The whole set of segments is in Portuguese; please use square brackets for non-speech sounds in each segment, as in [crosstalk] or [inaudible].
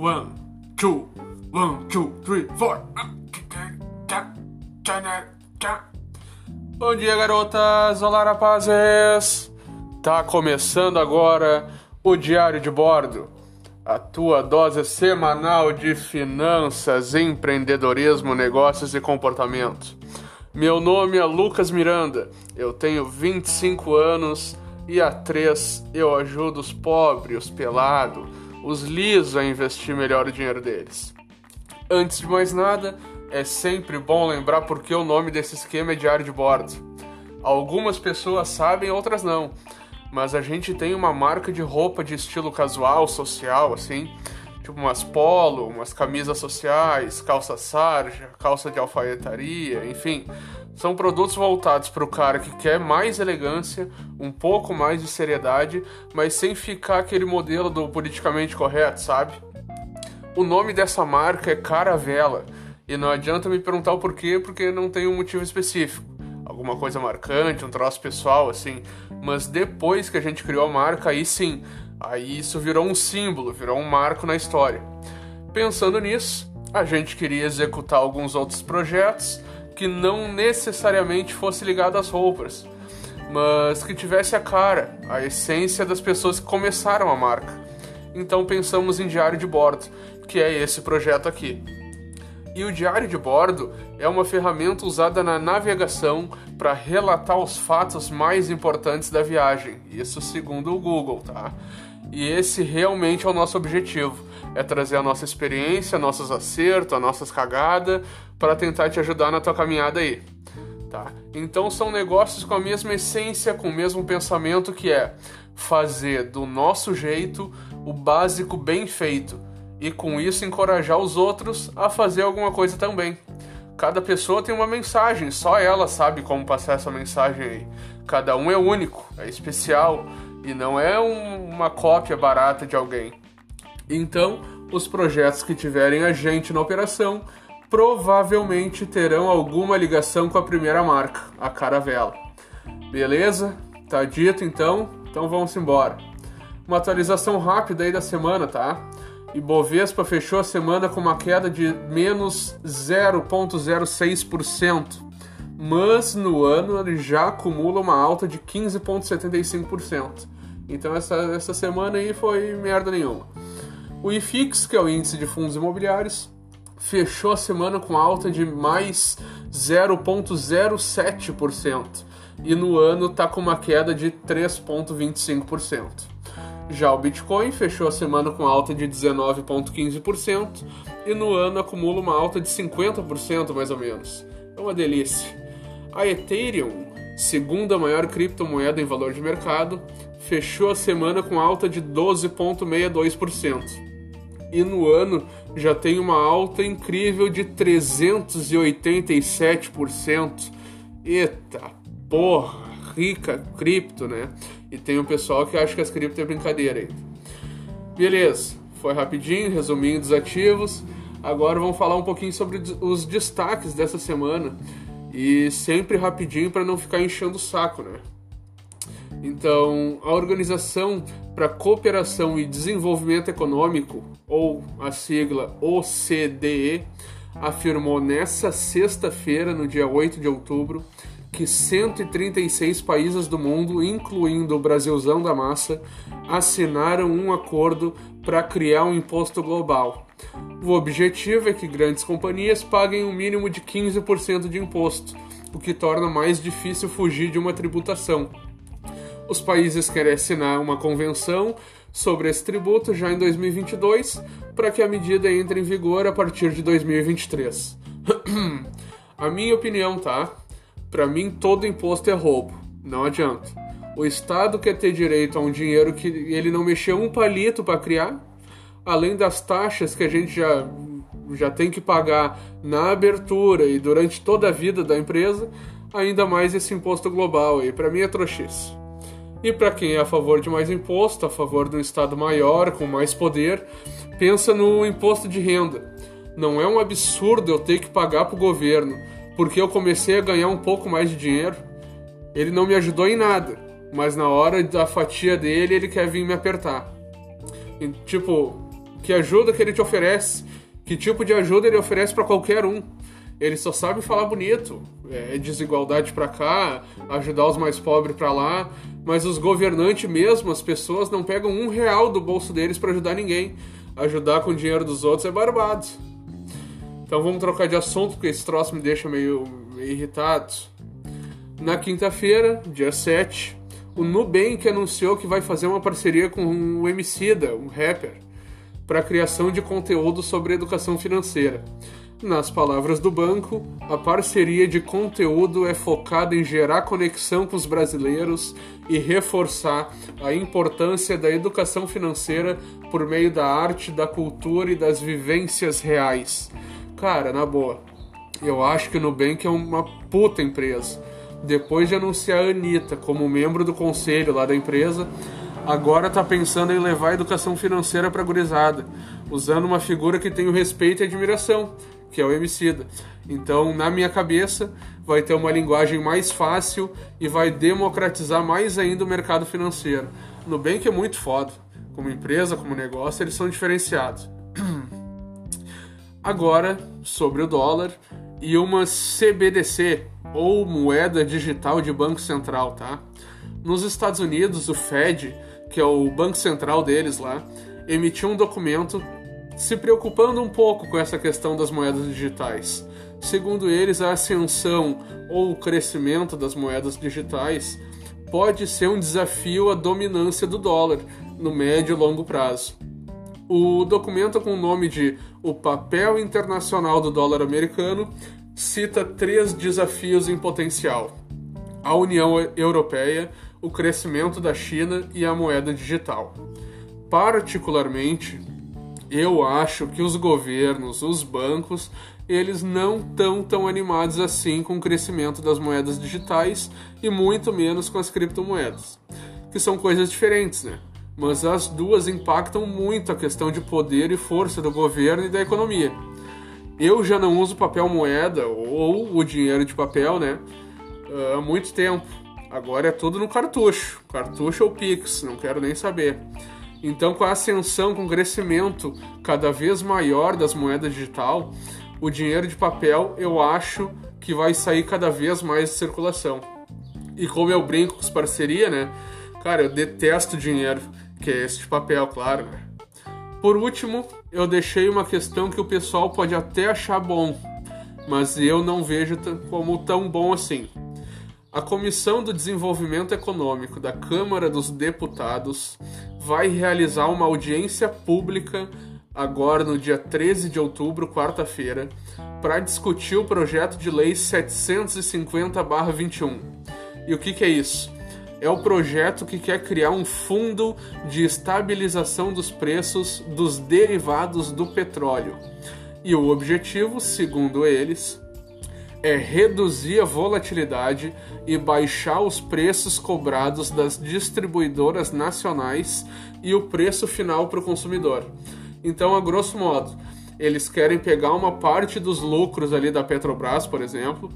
One, two, one, two, three, four. Bom dia, garotas! Olá, rapazes! Tá começando agora o Diário de Bordo, a tua dose semanal de finanças, empreendedorismo, negócios e comportamento. Meu nome é Lucas Miranda, eu tenho 25 anos e há três eu ajudo os pobres, os pelados, os lisos a investir melhor o dinheiro deles. Antes de mais nada, é sempre bom lembrar porque o nome desse esquema é diário de bordo. Algumas pessoas sabem, outras não. Mas a gente tem uma marca de roupa de estilo casual, social, assim, tipo umas polo, umas camisas sociais, calça sarja, calça de alfaiataria, enfim, são produtos voltados para o cara que quer mais elegância, um pouco mais de seriedade, mas sem ficar aquele modelo do politicamente correto, sabe? O nome dessa marca é Caravela, e não adianta me perguntar o porquê, porque não tem um motivo específico. Alguma coisa marcante, um troço pessoal, assim. Mas depois que a gente criou a marca, aí sim, aí isso virou um símbolo, virou um marco na história. Pensando nisso, a gente queria executar alguns outros projetos que não necessariamente fosse ligado às roupas, mas que tivesse a cara, a essência das pessoas que começaram a marca. Então pensamos em diário de bordo, que é esse projeto aqui. E o diário de bordo é uma ferramenta usada na navegação para relatar os fatos mais importantes da viagem, isso segundo o Google, tá? E esse realmente é o nosso objetivo, é trazer a nossa experiência, nossos acertos, as nossas cagadas, para tentar te ajudar na tua caminhada aí. Tá? Então são negócios com a mesma essência, com o mesmo pensamento que é fazer do nosso jeito o básico bem feito e com isso encorajar os outros a fazer alguma coisa também. Cada pessoa tem uma mensagem, só ela sabe como passar essa mensagem aí. Cada um é único, é especial e não é um, uma cópia barata de alguém. Então, os projetos que tiverem a gente na operação provavelmente terão alguma ligação com a primeira marca, a Caravela. Beleza? Tá dito então? Então vamos embora. Uma atualização rápida aí da semana, tá? Ibovespa fechou a semana com uma queda de menos 0,06%, mas no ano ele já acumula uma alta de 15,75%. Então essa, essa semana aí foi merda nenhuma. O IFIX, que é o índice de fundos imobiliários, fechou a semana com alta de mais 0,07% e no ano está com uma queda de 3,25%. Já o Bitcoin fechou a semana com alta de 19,15% e no ano acumula uma alta de 50% mais ou menos. É uma delícia. A Ethereum, segunda maior criptomoeda em valor de mercado, fechou a semana com alta de 12,62% e no ano já tem uma alta incrível de 387%. Eita porra, rica cripto, né? E tem um pessoal que acha que as cripto é brincadeira aí. Beleza, foi rapidinho, resumindo os ativos. Agora vamos falar um pouquinho sobre os destaques dessa semana. E sempre rapidinho para não ficar enchendo o saco, né? Então, a Organização para Cooperação e Desenvolvimento Econômico, ou a sigla OCDE, afirmou nessa sexta-feira, no dia 8 de outubro, que 136 países do mundo, incluindo o Brasilzão da massa, assinaram um acordo para criar um imposto global. O objetivo é que grandes companhias paguem um mínimo de 15% de imposto, o que torna mais difícil fugir de uma tributação. Os países querem assinar uma convenção sobre esse tributo já em 2022, para que a medida entre em vigor a partir de 2023. [clears throat] a minha opinião, tá? Para mim, todo imposto é roubo. Não adianta. O Estado quer ter direito a um dinheiro que ele não mexeu um palito para criar, além das taxas que a gente já, já tem que pagar na abertura e durante toda a vida da empresa, ainda mais esse imposto global aí. Para mim é trouxice. E para quem é a favor de mais imposto, a favor um Estado maior, com mais poder, pensa no imposto de renda. Não é um absurdo eu ter que pagar para o governo, porque eu comecei a ganhar um pouco mais de dinheiro. Ele não me ajudou em nada, mas na hora da fatia dele ele quer vir me apertar. E, tipo, Que ajuda que ele te oferece? Que tipo de ajuda ele oferece para qualquer um? Ele só sabe falar bonito, é desigualdade para cá, ajudar os mais pobres para lá, mas os governantes mesmo, as pessoas não pegam um real do bolso deles para ajudar ninguém. Ajudar com o dinheiro dos outros é barbado. Então vamos trocar de assunto, porque esse troço me deixa meio, meio irritado. Na quinta-feira, dia 7, o Nubank anunciou que vai fazer uma parceria com o Emicida, um rapper, para a criação de conteúdo sobre educação financeira. Nas palavras do banco, a parceria de conteúdo é focada em gerar conexão com os brasileiros e reforçar a importância da educação financeira por meio da arte, da cultura e das vivências reais. Cara, na boa, eu acho que o Nubank é uma puta empresa. Depois de anunciar a Anitta como membro do conselho lá da empresa, agora tá pensando em levar a educação financeira pra gurizada, usando uma figura que tem o respeito e admiração que é o Emicida. Então, na minha cabeça, vai ter uma linguagem mais fácil e vai democratizar mais ainda o mercado financeiro. Nubank é muito foda. Como empresa, como negócio, eles são diferenciados. Agora, sobre o dólar e uma CBDC, ou moeda digital de Banco Central, tá? Nos Estados Unidos, o Fed, que é o banco central deles lá, emitiu um documento se preocupando um pouco com essa questão das moedas digitais. Segundo eles, a ascensão ou o crescimento das moedas digitais pode ser um desafio à dominância do dólar no médio e longo prazo. O documento com o nome de O Papel Internacional do Dólar Americano cita três desafios em potencial: a União Europeia, o crescimento da China e a moeda digital. Particularmente, eu acho que os governos, os bancos, eles não estão tão animados assim com o crescimento das moedas digitais e muito menos com as criptomoedas, que são coisas diferentes, né? Mas as duas impactam muito a questão de poder e força do governo e da economia. Eu já não uso papel moeda ou o dinheiro de papel, né? Há muito tempo. Agora é tudo no cartucho, cartucho ou Pix, não quero nem saber. Então, com a ascensão, com o crescimento cada vez maior das moedas digital, o dinheiro de papel eu acho que vai sair cada vez mais de circulação. E como eu brinco com as parcerias, né? Cara, eu detesto dinheiro, que é esse de papel, claro, né? Por último, eu deixei uma questão que o pessoal pode até achar bom, mas eu não vejo como tão bom assim. A Comissão do Desenvolvimento Econômico da Câmara dos Deputados vai realizar uma audiência pública agora no dia 13 de outubro, quarta-feira, para discutir o projeto de lei 750/21. E o que, que é isso? É o projeto que quer criar um fundo de estabilização dos preços dos derivados do petróleo. E o objetivo, segundo eles, é reduzir a volatilidade e baixar os preços cobrados das distribuidoras nacionais e o preço final para o consumidor. Então, a grosso modo, eles querem pegar uma parte dos lucros ali da Petrobras, por exemplo,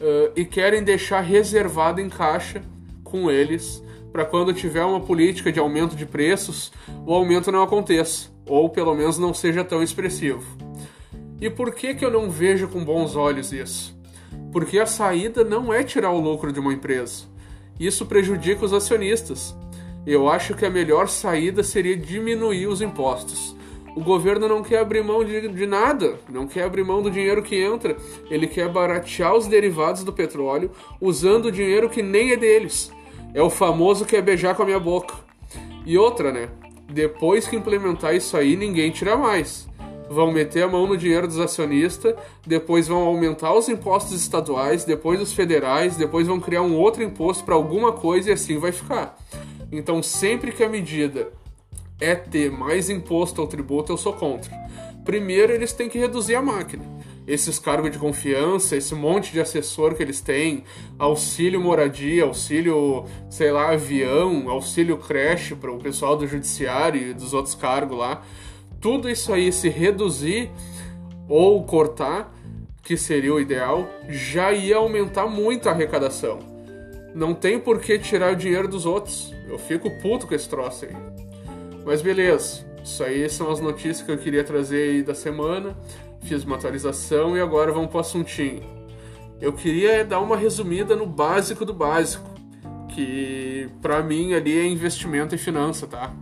uh, e querem deixar reservado em caixa com eles para quando tiver uma política de aumento de preços, o aumento não aconteça, ou pelo menos não seja tão expressivo. E por que, que eu não vejo com bons olhos isso? Porque a saída não é tirar o lucro de uma empresa. Isso prejudica os acionistas. Eu acho que a melhor saída seria diminuir os impostos. O governo não quer abrir mão de, de, nada, não quer abrir mão do dinheiro que entra, ele quer baratear os derivados do petróleo usando dinheiro que nem é deles. É o famoso que é beijar com a minha boca. E outra, né? Depois que implementar isso aí, ninguém tira mais vão meter a mão no dinheiro dos acionistas, depois vão aumentar os impostos estaduais, depois os federais, depois vão criar um outro imposto para alguma coisa e assim vai ficar. Então, sempre que a medida é ter mais imposto ou tributo, eu sou contra. Primeiro, eles têm que reduzir a máquina. Esses cargos de confiança, esse monte de assessor que eles têm, auxílio moradia, auxílio, sei lá, avião, auxílio creche para o pessoal do judiciário e dos outros cargos lá tudo isso aí se reduzir ou cortar, que seria o ideal, já ia aumentar muito a arrecadação. Não tem por que tirar o dinheiro dos outros. Eu fico puto com esse troço aí. Mas beleza, Isso aí são as notícias que eu queria trazer aí da semana. Fiz uma atualização e agora vamos para o assuntinho. Eu queria dar uma resumida no básico do básico, que para mim ali é investimento e finança, tá?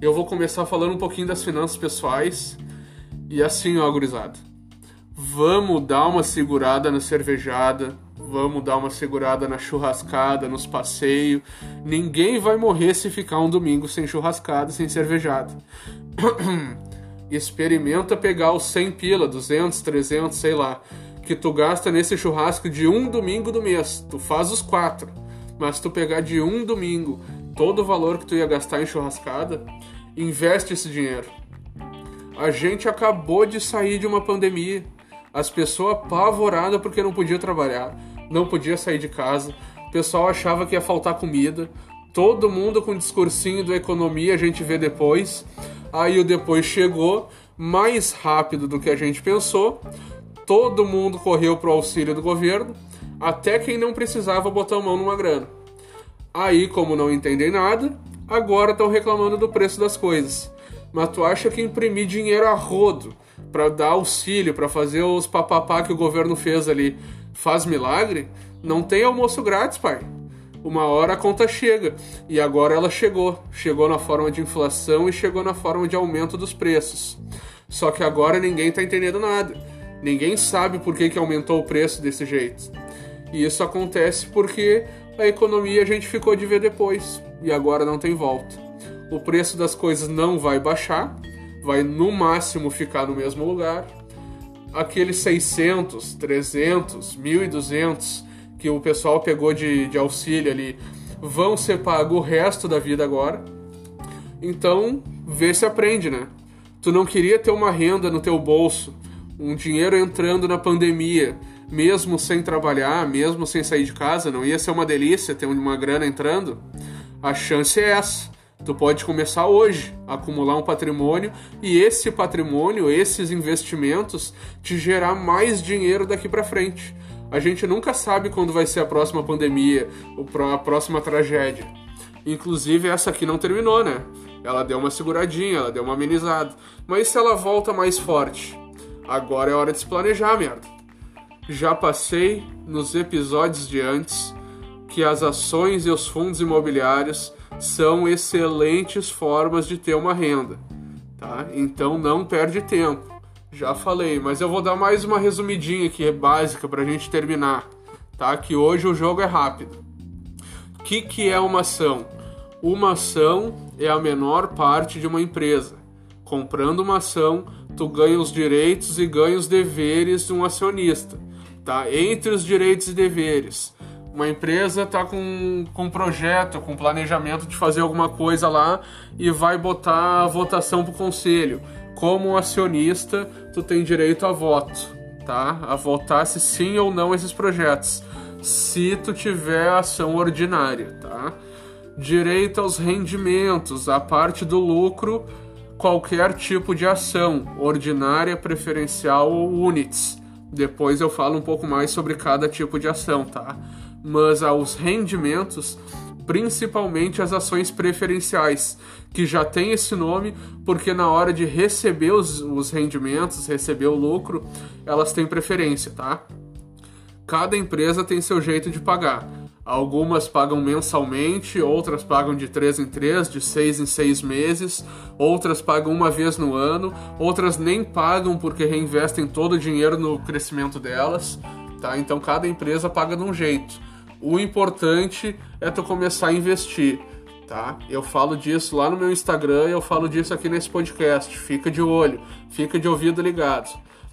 Eu vou começar falando um pouquinho das finanças pessoais e assim, ó, gurizada. Vamos dar uma segurada na cervejada, vamos dar uma segurada na churrascada, nos passeios. Ninguém vai morrer se ficar um domingo sem churrascada, sem cervejada. [clears throat] Experimenta pegar os 100 pila, 200, 300, sei lá, que tu gasta nesse churrasco de um domingo do mês. Tu faz os quatro. Mas tu pegar de um domingo todo o valor que tu ia gastar em churrascada, investe esse dinheiro. A gente acabou de sair de uma pandemia. As pessoas apavoradas porque não podia trabalhar, não podia sair de casa. O pessoal achava que ia faltar comida. Todo mundo com discursinho da economia, a gente vê depois. Aí o depois chegou mais rápido do que a gente pensou. Todo mundo correu pro auxílio do governo, até quem não precisava botar a mão numa grana. Aí, como não entendem nada, agora estão reclamando do preço das coisas. Mas tu acha que imprimir dinheiro a rodo para dar auxílio, para fazer os papapá que o governo fez ali, faz milagre? Não tem almoço grátis, pai. Uma hora a conta chega. E agora ela chegou. Chegou na forma de inflação e chegou na forma de aumento dos preços. Só que agora ninguém tá entendendo nada. Ninguém sabe por que, que aumentou o preço desse jeito. E isso acontece porque a economia a gente ficou de ver depois e agora não tem volta. O preço das coisas não vai baixar, vai no máximo ficar no mesmo lugar. Aqueles 600, 300, 1.200 que o pessoal pegou de, de auxílio ali vão ser pagos o resto da vida agora. Então, vê se aprende, né? Tu não queria ter uma renda no teu bolso um dinheiro entrando na pandemia, mesmo sem trabalhar, mesmo sem sair de casa, não ia ser uma delícia ter uma grana entrando? A chance é essa. Tu pode começar hoje a acumular um patrimônio e esse patrimônio, esses investimentos, te gerar mais dinheiro daqui para frente. A gente nunca sabe quando vai ser a próxima pandemia, a próxima tragédia. Inclusive essa aqui não terminou, né? Ela deu uma seguradinha, ela deu uma amenizada. Mas se ela volta mais forte, Agora é hora de se planejar, merda. Já passei nos episódios de antes que as ações e os fundos imobiliários são excelentes formas de ter uma renda, tá? Então não perde tempo. Já falei, mas eu vou dar mais uma resumidinha aqui, básica, pra gente terminar, tá? Que hoje o jogo é rápido. O que, que é uma ação? Uma ação é a menor parte de uma empresa. Comprando uma ação, tu ganha os direitos e ganha os deveres de um acionista, tá? Entre os direitos e deveres, uma empresa está com, com um projeto, com planejamento de fazer alguma coisa lá e vai botar a votação para o conselho. Como acionista, tu tem direito a voto, tá? A votar se sim ou não esses projetos, se tu tiver ação ordinária, tá? Direito aos rendimentos, a parte do lucro qualquer tipo de ação, ordinária, preferencial ou units. Depois eu falo um pouco mais sobre cada tipo de ação, tá? Mas aos rendimentos, principalmente as ações preferenciais, que já tem esse nome porque na hora de receber os, os rendimentos, receber o lucro, elas têm preferência, tá? Cada empresa tem seu jeito de pagar. Algumas pagam mensalmente, outras pagam de 3 em 3, de 6 em 6 meses, outras pagam uma vez no ano, outras nem pagam porque reinvestem todo o dinheiro no crescimento delas, tá? Então cada empresa paga de um jeito. O importante é tu começar a investir, tá? Eu falo disso lá no meu Instagram, eu falo disso aqui nesse podcast. Fica de olho, fica de ouvido ligado,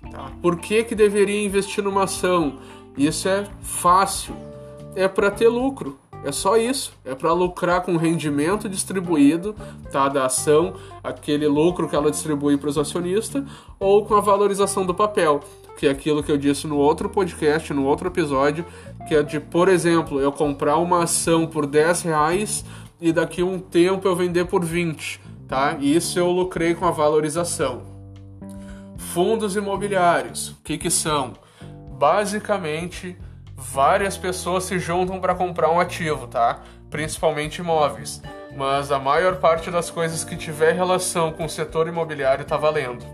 tá? Por que que deveria investir numa ação? Isso é fácil é para ter lucro. É só isso. É para lucrar com o rendimento distribuído tá, da ação, aquele lucro que ela distribui para os acionistas, ou com a valorização do papel, que é aquilo que eu disse no outro podcast, no outro episódio, que é de, por exemplo, eu comprar uma ação por 10 reais e daqui a um tempo eu vender por 20. Tá? Isso eu lucrei com a valorização. Fundos imobiliários, o que, que são? Basicamente várias pessoas se juntam para comprar um ativo, tá? principalmente imóveis, mas a maior parte das coisas que tiver relação com o setor imobiliário está valendo.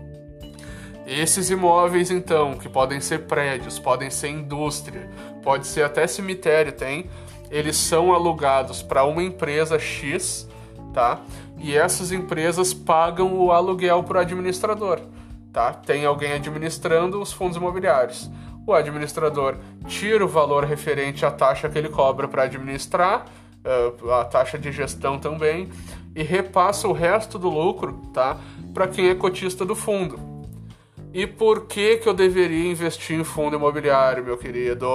Esses imóveis, então, que podem ser prédios, podem ser indústria, pode ser até cemitério, tem, eles são alugados para uma empresa X, tá? E essas empresas pagam o aluguel para o administrador, tá? Tem alguém administrando os fundos imobiliários. O administrador tira o valor referente à taxa que ele cobra para administrar, eh, a taxa de gestão também, e repassa o resto do lucro, tá? Para quem é cotista do fundo. E por que que eu deveria investir em fundo imobiliário, meu querido?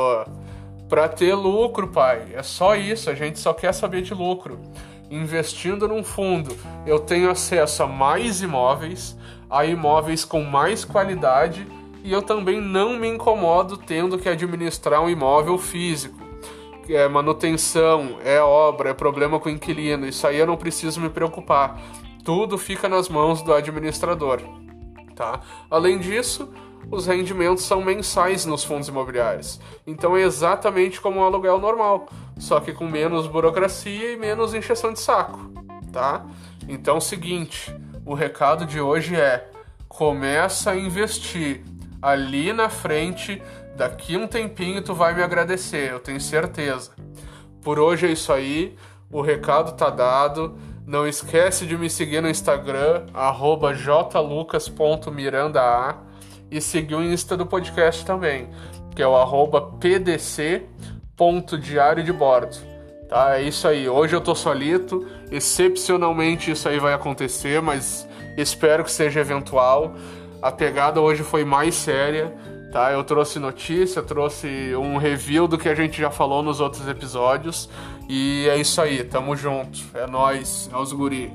Para ter lucro, pai. É só isso, a gente só quer saber de lucro. Investindo num fundo, eu tenho acesso a mais imóveis, a imóveis com mais qualidade e eu também não me incomodo tendo que administrar um imóvel físico. É manutenção, é obra, é problema com o inquilino, isso aí eu não preciso me preocupar. Tudo fica nas mãos do administrador. Tá? Além disso, os rendimentos são mensais nos fundos imobiliários. Então é exatamente como um aluguel normal, só que com menos burocracia e menos encheção de saco, tá? Então o seguinte, o recado de hoje é: começa a investir ali na frente, daqui um tempinho tu vai me agradecer, eu tenho certeza. Por hoje é isso aí, o recado tá dado. Não esquece de me seguir no Instagram, jlucas.miranda e seguir o Insta do podcast também, que é o pdc.diário de bordo. Tá, é isso aí. Hoje eu tô solito, excepcionalmente isso aí vai acontecer, mas espero que seja eventual. A pegada hoje foi mais séria, tá? Eu trouxe notícia, trouxe um review do que a gente já falou nos outros episódios. E é isso aí, tamo junto. É nós, é os guri.